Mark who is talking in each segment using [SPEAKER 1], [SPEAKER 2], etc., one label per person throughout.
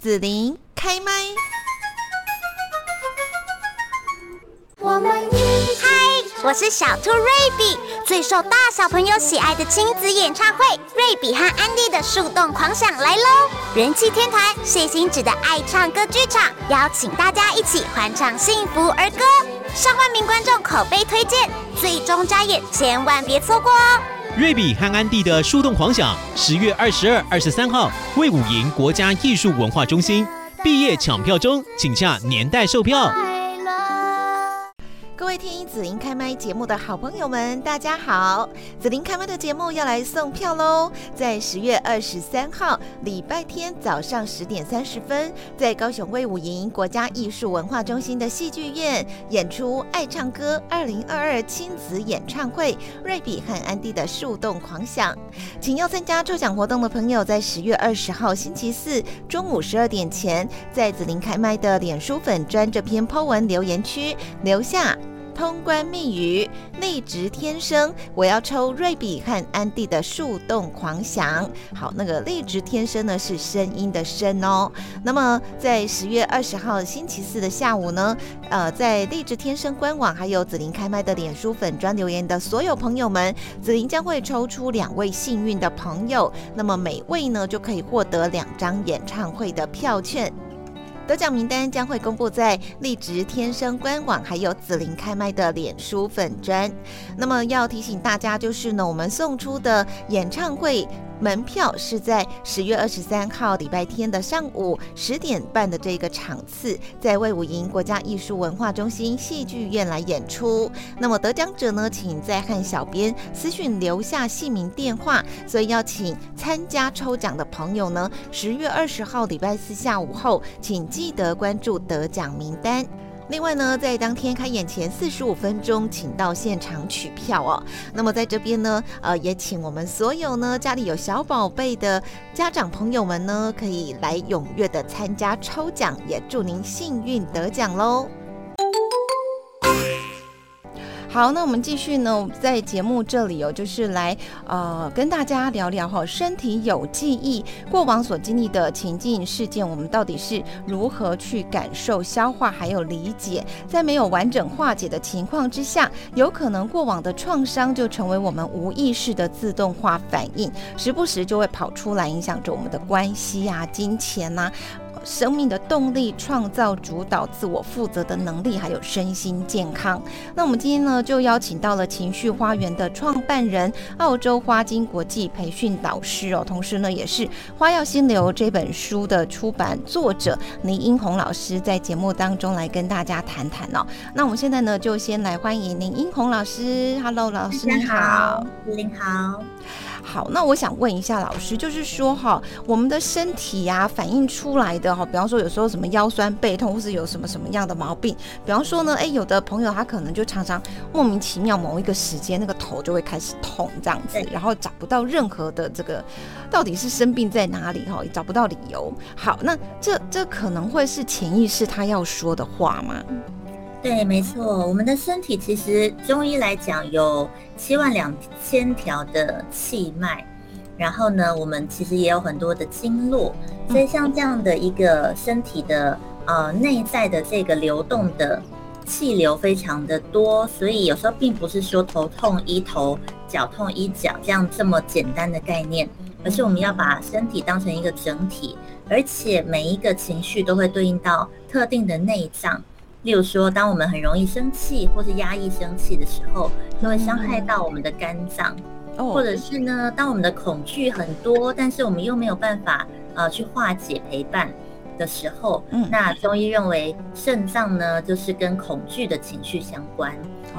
[SPEAKER 1] 紫琳开麦。
[SPEAKER 2] 我们一起嗨，我是小兔瑞比，最受大小朋友喜爱的亲子演唱会《瑞比和安迪的树洞狂想》来喽！人气天团谢欣芷的爱唱歌剧场，邀请大家一起欢唱幸福儿歌。上万名观众口碑推荐，最终加演，千万别错过哦！
[SPEAKER 3] 瑞比和安迪的树洞狂想，十月二十二、二十三号，魏武营国家艺术文化中心毕业抢票中，请洽年代售票。
[SPEAKER 1] 各位听紫琳开麦节目的好朋友们，大家好！紫琳开麦的节目要来送票喽，在十月二十三号礼拜天早上十点三十分，在高雄卫武营国家艺术文化中心的戏剧院演出《爱唱歌二零二二亲子演唱会》瑞比和安迪的树洞狂想，请要参加抽奖活动的朋友，在十月二十号星期四中午十二点前，在紫琳开麦的脸书粉专这篇 po 文留言区留下。通关密语，内直天生，我要抽瑞比和安迪的树洞狂想。好，那个内直天生呢是声音的声哦。那么在十月二十号星期四的下午呢，呃，在内直天生官网还有紫琳开麦的脸书粉专留言的所有朋友们，紫琳将会抽出两位幸运的朋友，那么每位呢就可以获得两张演唱会的票券。得奖名单将会公布在立直天生官网，还有紫琳开麦的脸书粉砖。那么要提醒大家，就是呢，我们送出的演唱会。门票是在十月二十三号礼拜天的上午十点半的这个场次，在魏武营国家艺术文化中心戏剧院来演出。那么得奖者呢，请在和小编私讯留下姓名电话。所以要请参加抽奖的朋友呢，十月二十号礼拜四下午后，请记得关注得奖名单。另外呢，在当天开演前四十五分钟，请到现场取票哦。那么在这边呢，呃，也请我们所有呢家里有小宝贝的家长朋友们呢，可以来踊跃的参加抽奖，也祝您幸运得奖喽。好，那我们继续呢，在节目这里哦，就是来呃跟大家聊聊哈，身体有记忆，过往所经历的情境事件，我们到底是如何去感受、消化还有理解？在没有完整化解的情况之下，有可能过往的创伤就成为我们无意识的自动化反应，时不时就会跑出来，影响着我们的关系啊、金钱呐。生命的动力、创造、主导、自我负责的能力，还有身心健康。那我们今天呢，就邀请到了情绪花园的创办人、澳洲花金国际培训导师哦，同时呢，也是《花药心流》这本书的出版作者倪英红老师，在节目当中来跟大家谈谈哦。那我们现在呢，就先来欢迎林英红老师。Hello，老师你好，
[SPEAKER 4] 您好。
[SPEAKER 1] 好，那我想问一下老师，就是说哈，我们的身体呀反映出来的哈，比方说有时候什么腰酸背痛，或是有什么什么样的毛病，比方说呢，哎，有的朋友他可能就常常莫名其妙某一个时间那个头就会开始痛这样子，然后找不到任何的这个到底是生病在哪里哈，也找不到理由。好，那这这可能会是潜意识他要说的话吗？
[SPEAKER 4] 对，没错，我们的身体其实中医来讲有七万两千条的气脉，然后呢，我们其实也有很多的经络，所以像这样的一个身体的呃内在的这个流动的气流非常的多，所以有时候并不是说头痛医头，脚痛医脚这样这么简单的概念，而是我们要把身体当成一个整体，而且每一个情绪都会对应到特定的内脏。例如说，当我们很容易生气或是压抑生气的时候，就会伤害到我们的肝脏；或者是呢，当我们的恐惧很多，但是我们又没有办法呃去化解陪伴的时候，那中医认为肾脏呢就是跟恐惧的情绪相关。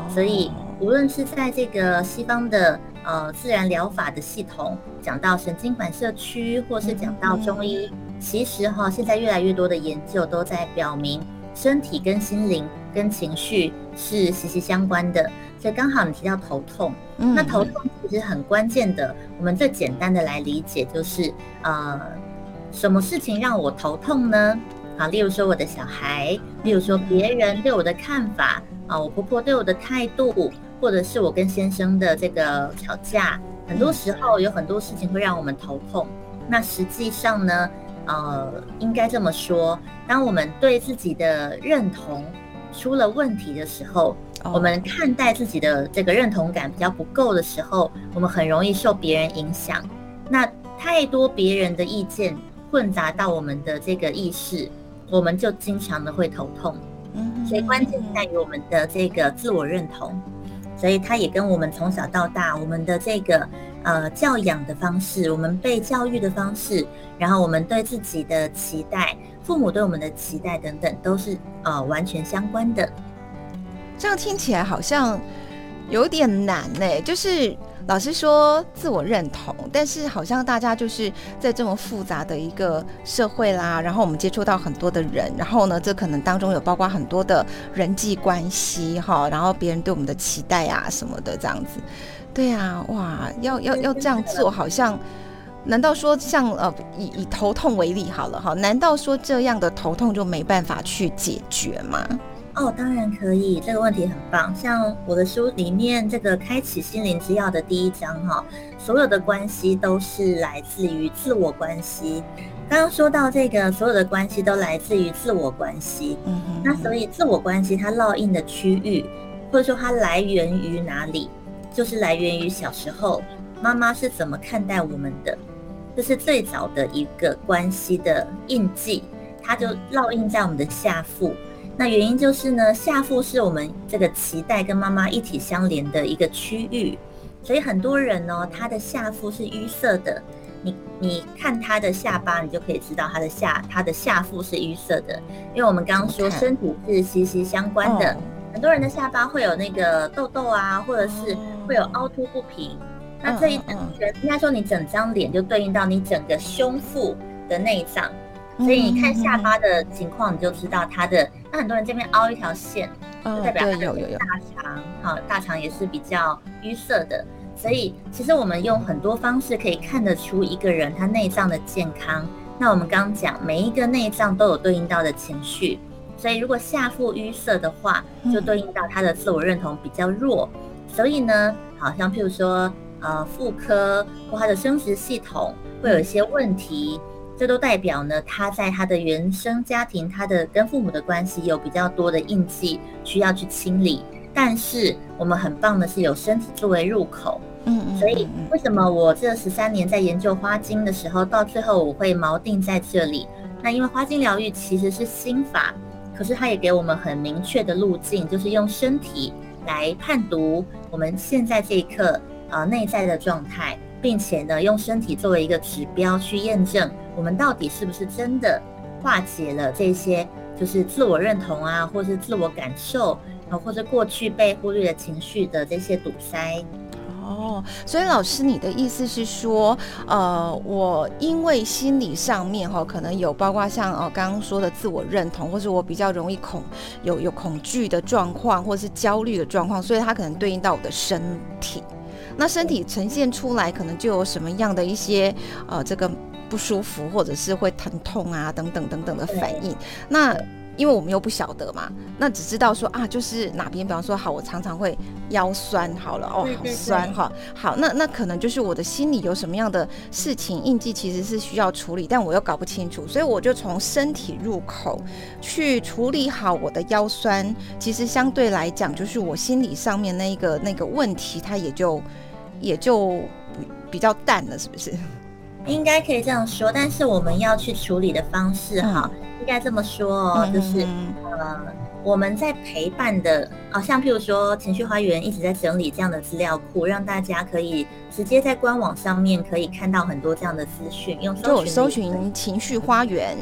[SPEAKER 4] 所以无论是在这个西方的呃自然疗法的系统讲到神经反射区，或是讲到中医，其实哈现在越来越多的研究都在表明。身体跟心灵跟情绪是息息相关的，所以刚好你提到头痛，那头痛其实很关键的。我们最简单的来理解就是，呃，什么事情让我头痛呢？啊，例如说我的小孩，例如说别人对我的看法，啊，我婆婆对我的态度，或者是我跟先生的这个吵架，很多时候有很多事情会让我们头痛。那实际上呢？呃，应该这么说，当我们对自己的认同出了问题的时候，我们看待自己的这个认同感比较不够的时候，我们很容易受别人影响。那太多别人的意见混杂到我们的这个意识，我们就经常的会头痛。嗯，所以关键在于我们的这个自我认同。所以它也跟我们从小到大，我们的这个呃教养的方式，我们被教育的方式，然后我们对自己的期待，父母对我们的期待等等，都是呃完全相关的。
[SPEAKER 1] 这样听起来好像有点难呢，就是。老师说自我认同，但是好像大家就是在这么复杂的一个社会啦，然后我们接触到很多的人，然后呢，这可能当中有包括很多的人际关系哈，然后别人对我们的期待啊什么的这样子，对啊，哇，要要要这样做，好像难道说像呃以以头痛为例好了哈，难道说这样的头痛就没办法去解决吗？
[SPEAKER 4] 哦，当然可以，这个问题很棒。像我的书里面这个《开启心灵之钥》的第一章哈，所有的关系都是来自于自我关系。刚刚说到这个，所有的关系都来自于自我关系。嗯哼。那所以自我关系它烙印的区域，或者说它来源于哪里，就是来源于小时候妈妈是怎么看待我们的，这是最早的一个关系的印记，它就烙印在我们的下腹。那原因就是呢，下腹是我们这个脐带跟妈妈一体相连的一个区域，所以很多人呢，他的下腹是淤塞的。你你看他的下巴，你就可以知道他的下他的下腹是淤塞的，因为我们刚刚说身体是息息相关的。很多人的下巴会有那个痘痘啊，或者是会有凹凸不平。那这一整应该说你整张脸就对应到你整个胸腹的内脏。所以你看下巴的情况，你就知道它的。那很多人这边凹一条线，就代表他的大肠，好，大肠也是比较淤塞的。所以其实我们用很多方式可以看得出一个人他内脏的健康。那我们刚刚讲，每一个内脏都有对应到的情绪。所以如果下腹淤塞的话，就对应到他的自我认同比较弱。所以呢，好像譬如说，呃，妇科或他的生殖系统会有一些问题。这都代表呢，他在他的原生家庭，他的跟父母的关系有比较多的印记需要去清理。但是我们很棒的是有身体作为入口，嗯嗯。所以为什么我这十三年在研究花精的时候，到最后我会锚定在这里？那因为花精疗愈其实是心法，可是它也给我们很明确的路径，就是用身体来判读我们现在这一刻呃内在的状态。并且呢，用身体作为一个指标去验证我们到底是不是真的化解了这些，就是自我认同啊，或是自我感受啊，或者过去被忽略的情绪的这些堵塞。
[SPEAKER 1] 哦，所以老师，你的意思是说，呃，我因为心理上面哈，可能有包括像哦刚刚说的自我认同，或是我比较容易恐有有恐惧的状况，或是焦虑的状况，所以它可能对应到我的身体。那身体呈现出来，可能就有什么样的一些呃这个不舒服，或者是会疼痛啊等等等等的反应。那因为我们又不晓得嘛，那只知道说啊，就是哪边，比方说好，我常常会腰酸，好了哦，好酸哈，好，那那可能就是我的心里有什么样的事情印记，其实是需要处理，但我又搞不清楚，所以我就从身体入口去处理好我的腰酸。其实相对来讲，就是我心理上面那一个那个问题，它也就。也就比较淡了，是不是？
[SPEAKER 4] 应该可以这样说，但是我们要去处理的方式哈，应该这么说哦，就是呃，我们在陪伴的啊，像譬如说情绪花园一直在整理这样的资料库，让大家可以直接在官网上面可以看到很多这样的资讯，用
[SPEAKER 1] 搜寻搜寻情绪花园，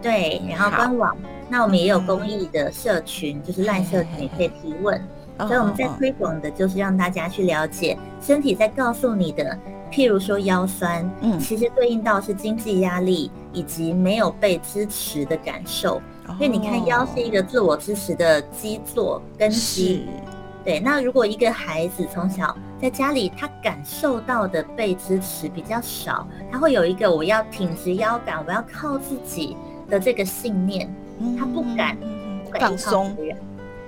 [SPEAKER 4] 对，然后官网，那我们也有公益的社群，就是烂社群也可以提问。所以我们在推广的就是让大家去了解身体在告诉你的，譬如说腰酸，嗯，其实对应到是经济压力以及没有被支持的感受。因为你看腰是一个自我支持的基座根基，对。那如果一个孩子从小在家里他感受到的被支持比较少，他会有一个我要挺直腰杆，我要靠自己的这个信念，他不敢
[SPEAKER 1] 放松。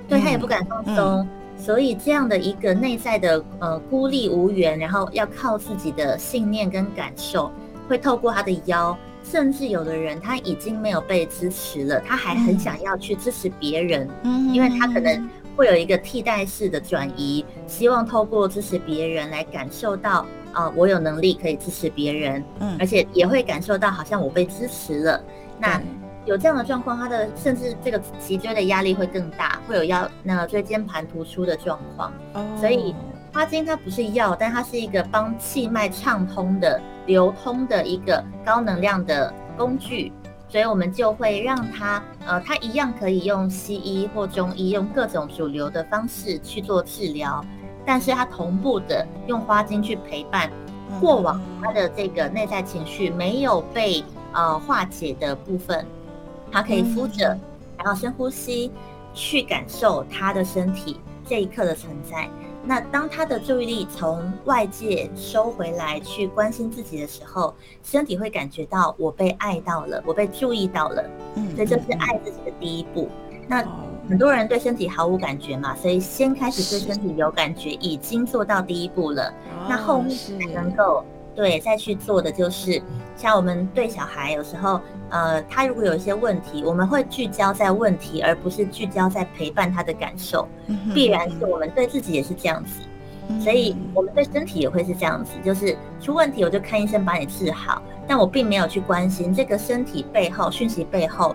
[SPEAKER 4] 对他也不敢放松，所以这样的一个内在的呃孤立无援，然后要靠自己的信念跟感受，会透过他的腰甚至有的人他已经没有被支持了，他还很想要去支持别人，
[SPEAKER 1] 嗯
[SPEAKER 4] 因为他可能会有一个替代式的转移，希望透过支持别人来感受到，啊，我有能力可以支持别人，
[SPEAKER 1] 嗯
[SPEAKER 4] 而且也会感受到好像我被支持了。那
[SPEAKER 1] 对
[SPEAKER 4] 有这样的状况，他的甚至这个脊椎的压力会更大，会有腰那个椎间盘突出的状况。所以
[SPEAKER 1] 哦
[SPEAKER 4] 花精它不是药，但它是一个帮气脉畅通的、流通的一个高能量的工具，所以我们就会让它，呃，它一样可以用西医或中医用各种主流的方式去做治疗，但是它同步的用花精去陪伴
[SPEAKER 1] 嗯
[SPEAKER 4] 过往他的这个内在情绪没有被呃化解的部分，他可以敷着，然后深呼吸，去感受他的身体这一刻的存在。那当他的注意力从外界收回来，去关心自己的时候，身体会感觉到我被爱到了，我被注意到了，
[SPEAKER 1] 嗯
[SPEAKER 4] 所以这是爱自己的第一步。那
[SPEAKER 1] 哦
[SPEAKER 4] 很多人对身体毫无感觉嘛，所以先开始对身体有感觉，已经做到第一步了。那后面能够对再去做的就是，像我们对小孩有时候，呃，他如果有一些问题，我们会聚焦在问题，而不是聚焦在陪伴他的感受。必然是我们对自己也是这样子，
[SPEAKER 1] 嗯
[SPEAKER 4] 所以我们对身体也会是这样子，就是出问题我就看医生把你治好，但我并没有去关心这个身体背后讯息背后。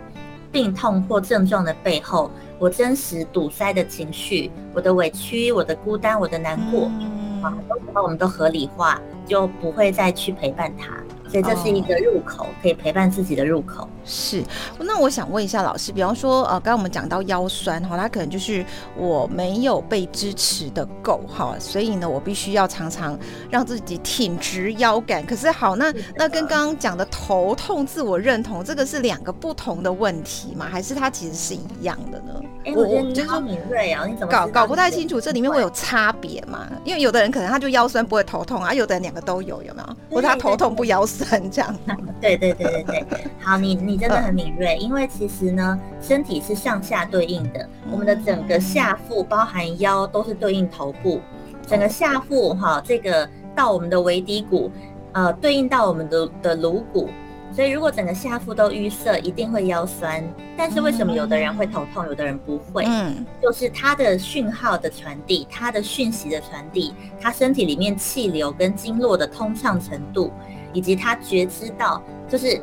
[SPEAKER 4] 病痛或症状的背后，我真实堵塞的情绪，我的委屈，我的孤单，我的难过，
[SPEAKER 1] 嗯
[SPEAKER 4] 啊，很多时候我们都合理化，就不会再去陪伴他。所以这是一个入口，可以陪伴自己的入口。
[SPEAKER 1] 是，那我想问一下老师，比方说，呃，刚刚我们讲到腰酸哈，它可能就是我没有被支持的够哈，所以呢，我必须要常常让自己挺直腰杆。可是好，那那跟刚刚讲的头痛、自我认同，这个是两个不同的问题吗？还是它其实是一样的呢？
[SPEAKER 4] 哎，我觉得
[SPEAKER 1] 就是
[SPEAKER 4] 你好敏锐啊，你怎么
[SPEAKER 1] 搞搞不太清楚，这里面会有差别嘛？因为有的人可能他就腰酸不会头痛啊，有的人两个都有，有没有？或者他头痛不腰酸这样？
[SPEAKER 4] 对对对对对，好，你你真的很敏锐，因为其实呢，身体是上下对应的，我们的整个下腹包含腰都是对应头部，整个下腹哈，这个到我们的尾骶骨，呃，对应到我们的的颅骨。所以，如果整个下腹都淤塞，一定会腰酸。但是为什么有的人会头痛，有的人不会？
[SPEAKER 1] 嗯，
[SPEAKER 4] 就是它的讯号的传递，它的讯息的传递，它身体里面气流跟经络的通畅程度，以及他觉知到，就是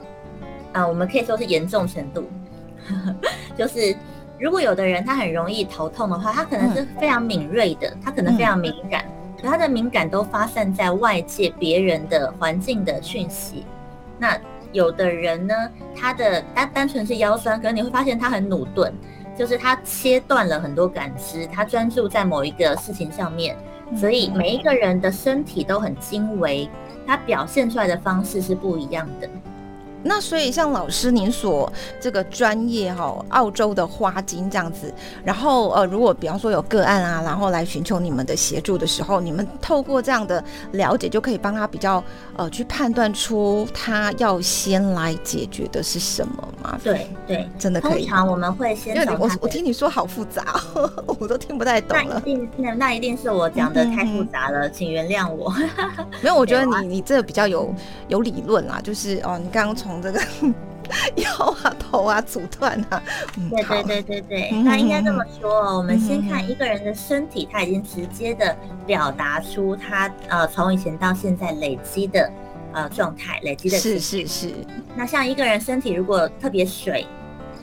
[SPEAKER 4] 啊、我们可以说是严重程度，就是如果有的人他很容易头痛的话，他可能是非常敏锐的，他可能非常敏感，可他的敏感都发散在外界别人的环境的讯息。那有的人呢，他的单单纯是腰酸，可是你会发现他很努顿，就是他切断了很多感知，他专注在某一个事情上面，所以每一个人的身体都很精微，他表现出来的方式是不一样的。
[SPEAKER 1] 那所以像老师您所这个专业哈、澳洲的花精这样子，然后呃，如果比方说有个案啊，然后来寻求你们的协助的时候，你们透过这样的了解，就可以帮他比较呃去判断出他要先来解决的是什么吗？
[SPEAKER 4] 对对，
[SPEAKER 1] 真的可以。
[SPEAKER 4] 通常我们会先
[SPEAKER 1] 因为我我听你说好复杂、哦，我都听不太懂了。
[SPEAKER 4] 那一定那那一定是我讲的太复杂了，请原谅我。
[SPEAKER 1] 没有，我觉得你 你这个比较有有理论啦，就是哦，你刚刚从这个 腰啊、头啊阻断啊，嗯
[SPEAKER 4] 对对对对对，
[SPEAKER 1] 嗯
[SPEAKER 4] 那应该这么说哦，我们先
[SPEAKER 1] 嗯
[SPEAKER 4] 看一个人的身体，他已经直接的表达出他呃从以前到现在累积的呃状态，累积的
[SPEAKER 1] 是是是，
[SPEAKER 4] 那像一个人身体如果特别水、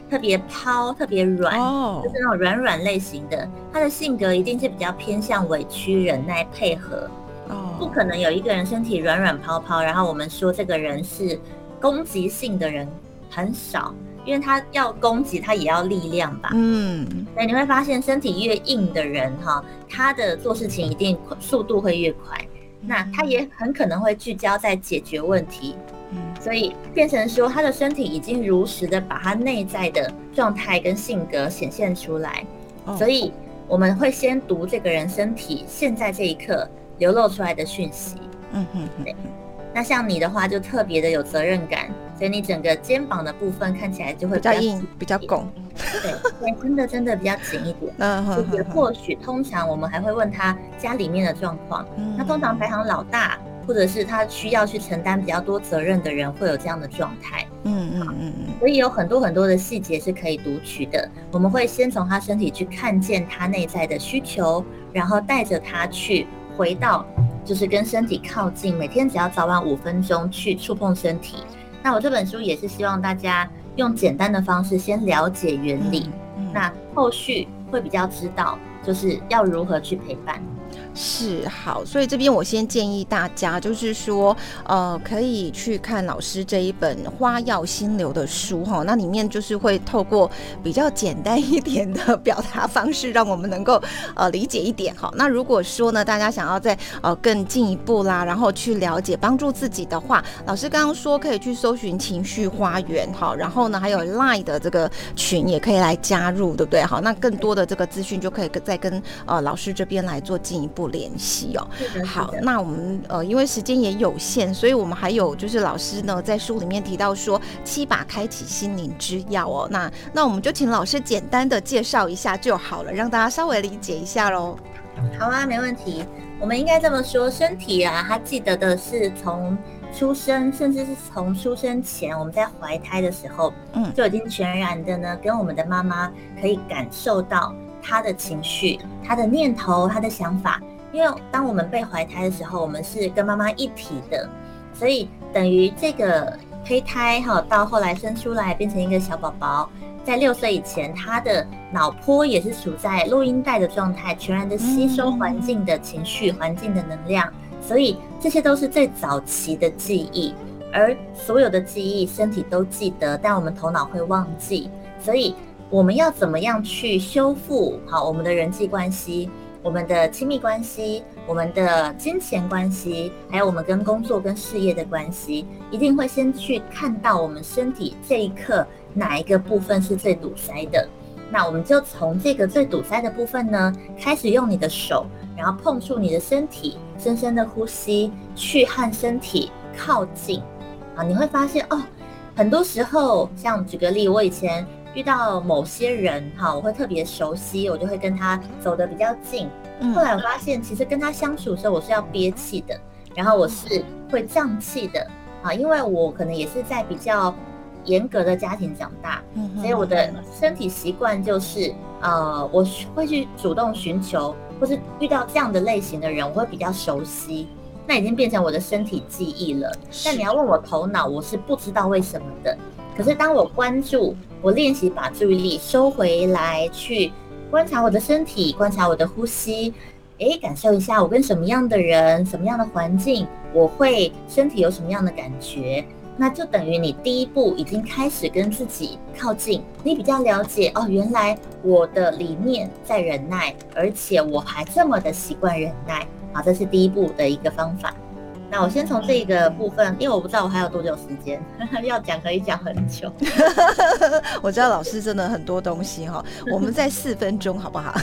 [SPEAKER 4] 特别抛、特别软，
[SPEAKER 1] 哦。
[SPEAKER 4] 就是那种软软类型的，他的性格一定是比较偏向委屈、忍耐、配合。不
[SPEAKER 1] 哦，
[SPEAKER 4] 可能有一个人身体软软泡泡，然后我们说这个人是攻击性的人很少，因为他要攻击，他也要力量吧。
[SPEAKER 1] 嗯，
[SPEAKER 4] 所以你会发现，身体越硬的人哈，他的做事情一定速度会越快。那他也很可能会聚焦在解决问题，
[SPEAKER 1] 嗯
[SPEAKER 4] 所以变成说他的身体已经如实的把他内在的状态跟性格显现出来。
[SPEAKER 1] 哦
[SPEAKER 4] 所以我们会先读这个人身体现在这一刻流露出来的讯息。
[SPEAKER 1] 嗯哼哼，
[SPEAKER 4] 那像你的话，就特别的有责任感，所以你整个肩膀的部分看起来就会
[SPEAKER 1] 比较硬，比较拱，
[SPEAKER 4] 对对，真的真的比较紧一点。
[SPEAKER 1] 嗯
[SPEAKER 4] 就是或许通常我们还会问他家里面的状况。
[SPEAKER 1] 嗯
[SPEAKER 4] 那通常排行老大或者是他需要去承担比较多责任的人会有这样的状态。
[SPEAKER 1] 嗯嗯嗯嗯，
[SPEAKER 4] 所以有很多很多的细节是可以读取的。我们会先从他身体去看见他内在的需求，然后带着他去回到，就是跟身体靠近。每天只要早晚五分钟去触碰身体。那我这本书也是希望大家用简单的方式先了解原理，那后续会比较知道就是要如何去陪伴。
[SPEAKER 1] 是好，所以这边我先建议大家，就是说，呃，可以去看老师这一本《花药心流》的书哈。那里面就是会透过比较简单一点的表达方式，让我们能够呃理解一点哈。那如果说呢，大家想要再呃更进一步啦，然后去了解帮助自己的话，老师刚刚说可以去搜寻情绪花园哈，然后呢还有 Line 的这个群也可以来加入，对不对？好，那更多的这个资讯就可以跟再跟呃老师这边来做进一步。联系哦，好，那我们呃，因为时间也有限，所以我们还有就是老师呢在书里面提到说七把开启心灵之钥哦，那那我们就请老师简单的介绍一下就好了，让大家稍微理解一下喽。
[SPEAKER 4] 好啊，没问题。我们应该这么说，身体啊，它记得的是从出生，甚至是从出生前，我们在怀胎的时候，嗯，就已经全然的呢，跟我们的妈妈可以感受到她的情绪、她的念头、她的想法。因为当我们被怀胎的时候，我们是跟妈妈一体的，所以等于这个胚胎哈，到后来生出来变成一个小宝宝，在六岁以前，他的脑波也是处在录音带的状态，全然的吸收环境的情绪、环境的能量，所以这些都是最早期的记忆，而所有的记忆身体都记得，但我们头脑会忘记，所以我们要怎么样去修复好我们的人际关系？我们的亲密关系，我们的金钱关系，还有我们跟工作跟事业的关系，一定会先去看到我们身体这一刻哪一个部分是最堵塞的。那我们就从这个最堵塞的部分呢，开始用你的手，然后碰触你的身体，深深的呼吸，去和身体靠近。啊，你会发现哦，很多时候，像举个例，我以前。遇到某些人哈，我会特别熟悉，我就会跟他走得比较近。后来我发现，其实跟他相处的时候，我是要憋气的，然后我是会胀气的啊，因为我可能也是在比较严格的家庭长大，所以我的身体习惯就是，呃，我会去主动寻求，或是遇到这样的类型的人，我会比较熟悉，那已经变成我的身体记忆了。但你要问我头脑，我是不知道为什么的。可是当我关注。我练习把注意力收回来，去观察我的身体，观察我的呼吸，诶，感受一下我跟什么样的人、什么样的环境，我会身体有什么样的感觉，那就等于你第一步已经开始跟自己靠近，你比较了解哦，原来我的里面在忍耐，而且我还这么的习惯忍耐，好，这是第一步的一个方法。那我先从这个部分，因为我不知道我还有多久时间 要讲，可以讲很久。
[SPEAKER 1] 我知道老师真的很多东西哈，我们在四分钟好不好？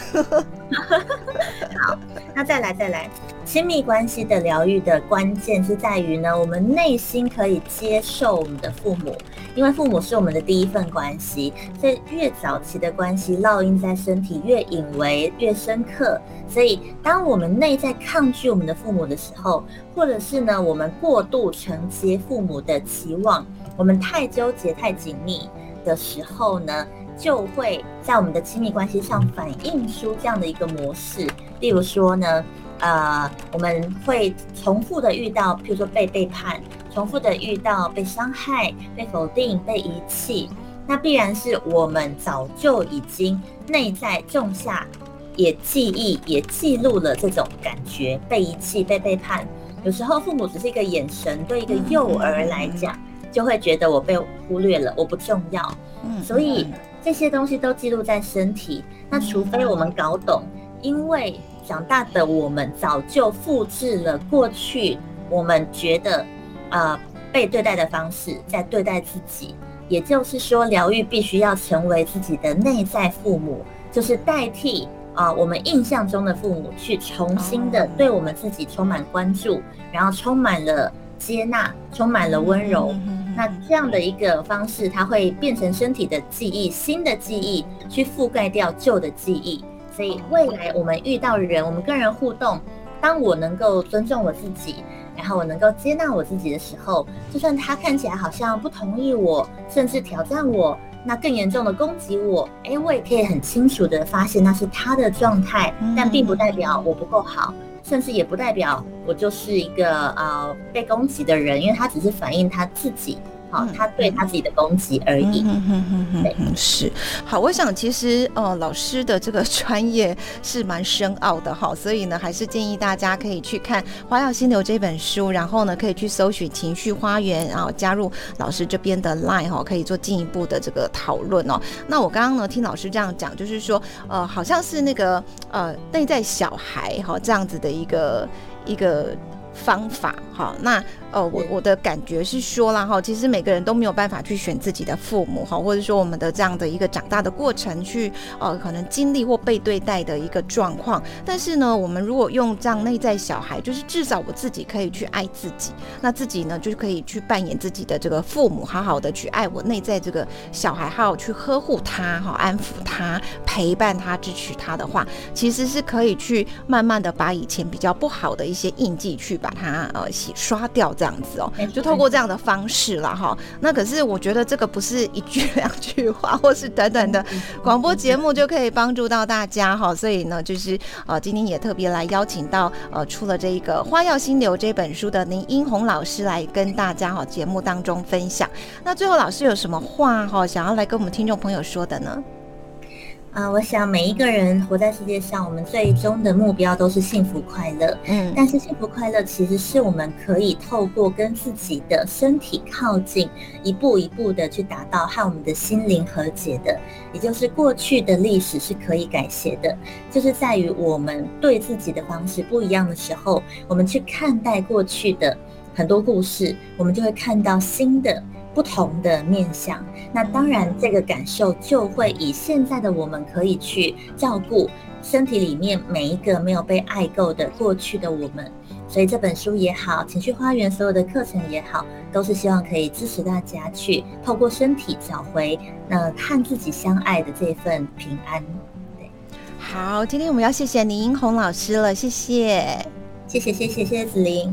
[SPEAKER 4] 好，那再来再来，亲密关系的疗愈的关键是在于呢，我们内心可以接受我们的父母，因为父母是我们的第一份关系，所以越早期的关系烙印在身体越隐微越深刻。所以，当我们内在抗拒我们的父母的时候，或者是呢，我们过度承接父母的期望，我们太纠结、太紧密的时候呢，就会在我们的亲密关系上反映出这样的一个模式。例如说呢，呃，我们会重复的遇到，譬如说被背叛，重复的遇到被伤害、被否定、被遗弃，那必然是我们早就已经内在种下。也记忆也记录了这种感觉，被遗弃、被背叛。有时候父母只是一个眼神，对一个幼儿来讲，就会觉得我被忽略了，我不重要。嗯，所以这些东西都记录在身体。那除非我们搞懂，因为长大的我们早就复制了过去我们觉得呃被对待的方式，在对待自己。也就是说，疗愈必须要成为自己的内在父母，就是代替。啊，我们印象中的父母去重新的对我们自己充满关注，然后充满了接纳，充满了温柔。那这样的一个方式，它会变成身体的记忆，新的记忆去覆盖掉旧的记忆。所以未来我们遇到人，我们跟人互动，当我能够尊重我自己，然后我能够接纳我自己的时候，就算他看起来好像不同意我，甚至挑战我，那更严重的攻击我，哎，我也可以很清楚的发现那是他的状态，但并不代表我不够好，甚至也不代表我就是一个呃被攻击的人，因为他只是反映他自己。好，他对他自己的攻击而已。嗯嗯嗯
[SPEAKER 1] 嗯，是。好，我想其实呃，老师的这个 专业是蛮深奥的哈，所以呢，还是建议大家可以去看《花样心流》这本书，然后呢，可以去搜寻情绪花园，然后加入老师这边的 line 哈，可以做进一步的这个讨论哦。那我刚刚呢听老师这样讲，就是说呃，好像是那个呃内在小孩哈这样子的一个一个方法哈，那。呃，我我的感觉是说了哈，其实每个人都没有办法去选自己的父母哈，或者说我们的这样的一个长大的过程去，呃，可能经历或被对待的一个状况。但是呢，我们如果用这样内在小孩，就是至少我自己可以去爱自己，那自己呢就可以去扮演自己的这个父母，好好的去爱我内在这个小孩，好好去呵护他哈，安抚他，陪伴他，支持他的话，其实是可以去慢慢的把以前比较不好的一些印记去把它呃洗刷掉。这样子哦，就透过这样的方式了哈。那可是我觉得这个不是一句两句话，或是短短的广播节目就可以帮助到大家哈。所以呢，就是呃，今天也特别来邀请到呃，出了这一个《花药心流》这本书的林英红老师来跟大家哈节目当中分享。那最后老师有什么话哈想要来跟我们听众朋友说的呢？
[SPEAKER 4] 啊，我想每一个人活在世界上，我们最终的目标都是幸福快乐。嗯，但是幸福快乐其实是我们可以透过跟自己的身体靠近，一步一步的去达到和我们的心灵和解的。也就是过去的历史是可以改写的，就是在于我们对自己的方式不一样的时候，我们去看待过去的很多故事，我们就会看到新的。不同的面相，那当然这个感受就会以现在的我们可以去照顾身体里面每一个没有被爱够的过去的我们。所以这本书也好，情绪花园所有的课程也好，都是希望可以支持大家去透过身体找回那和自己相爱的这份平安。对，
[SPEAKER 1] 好，今天我们要谢谢林英红老师了，谢谢，
[SPEAKER 4] 谢谢，谢谢，谢谢子琳。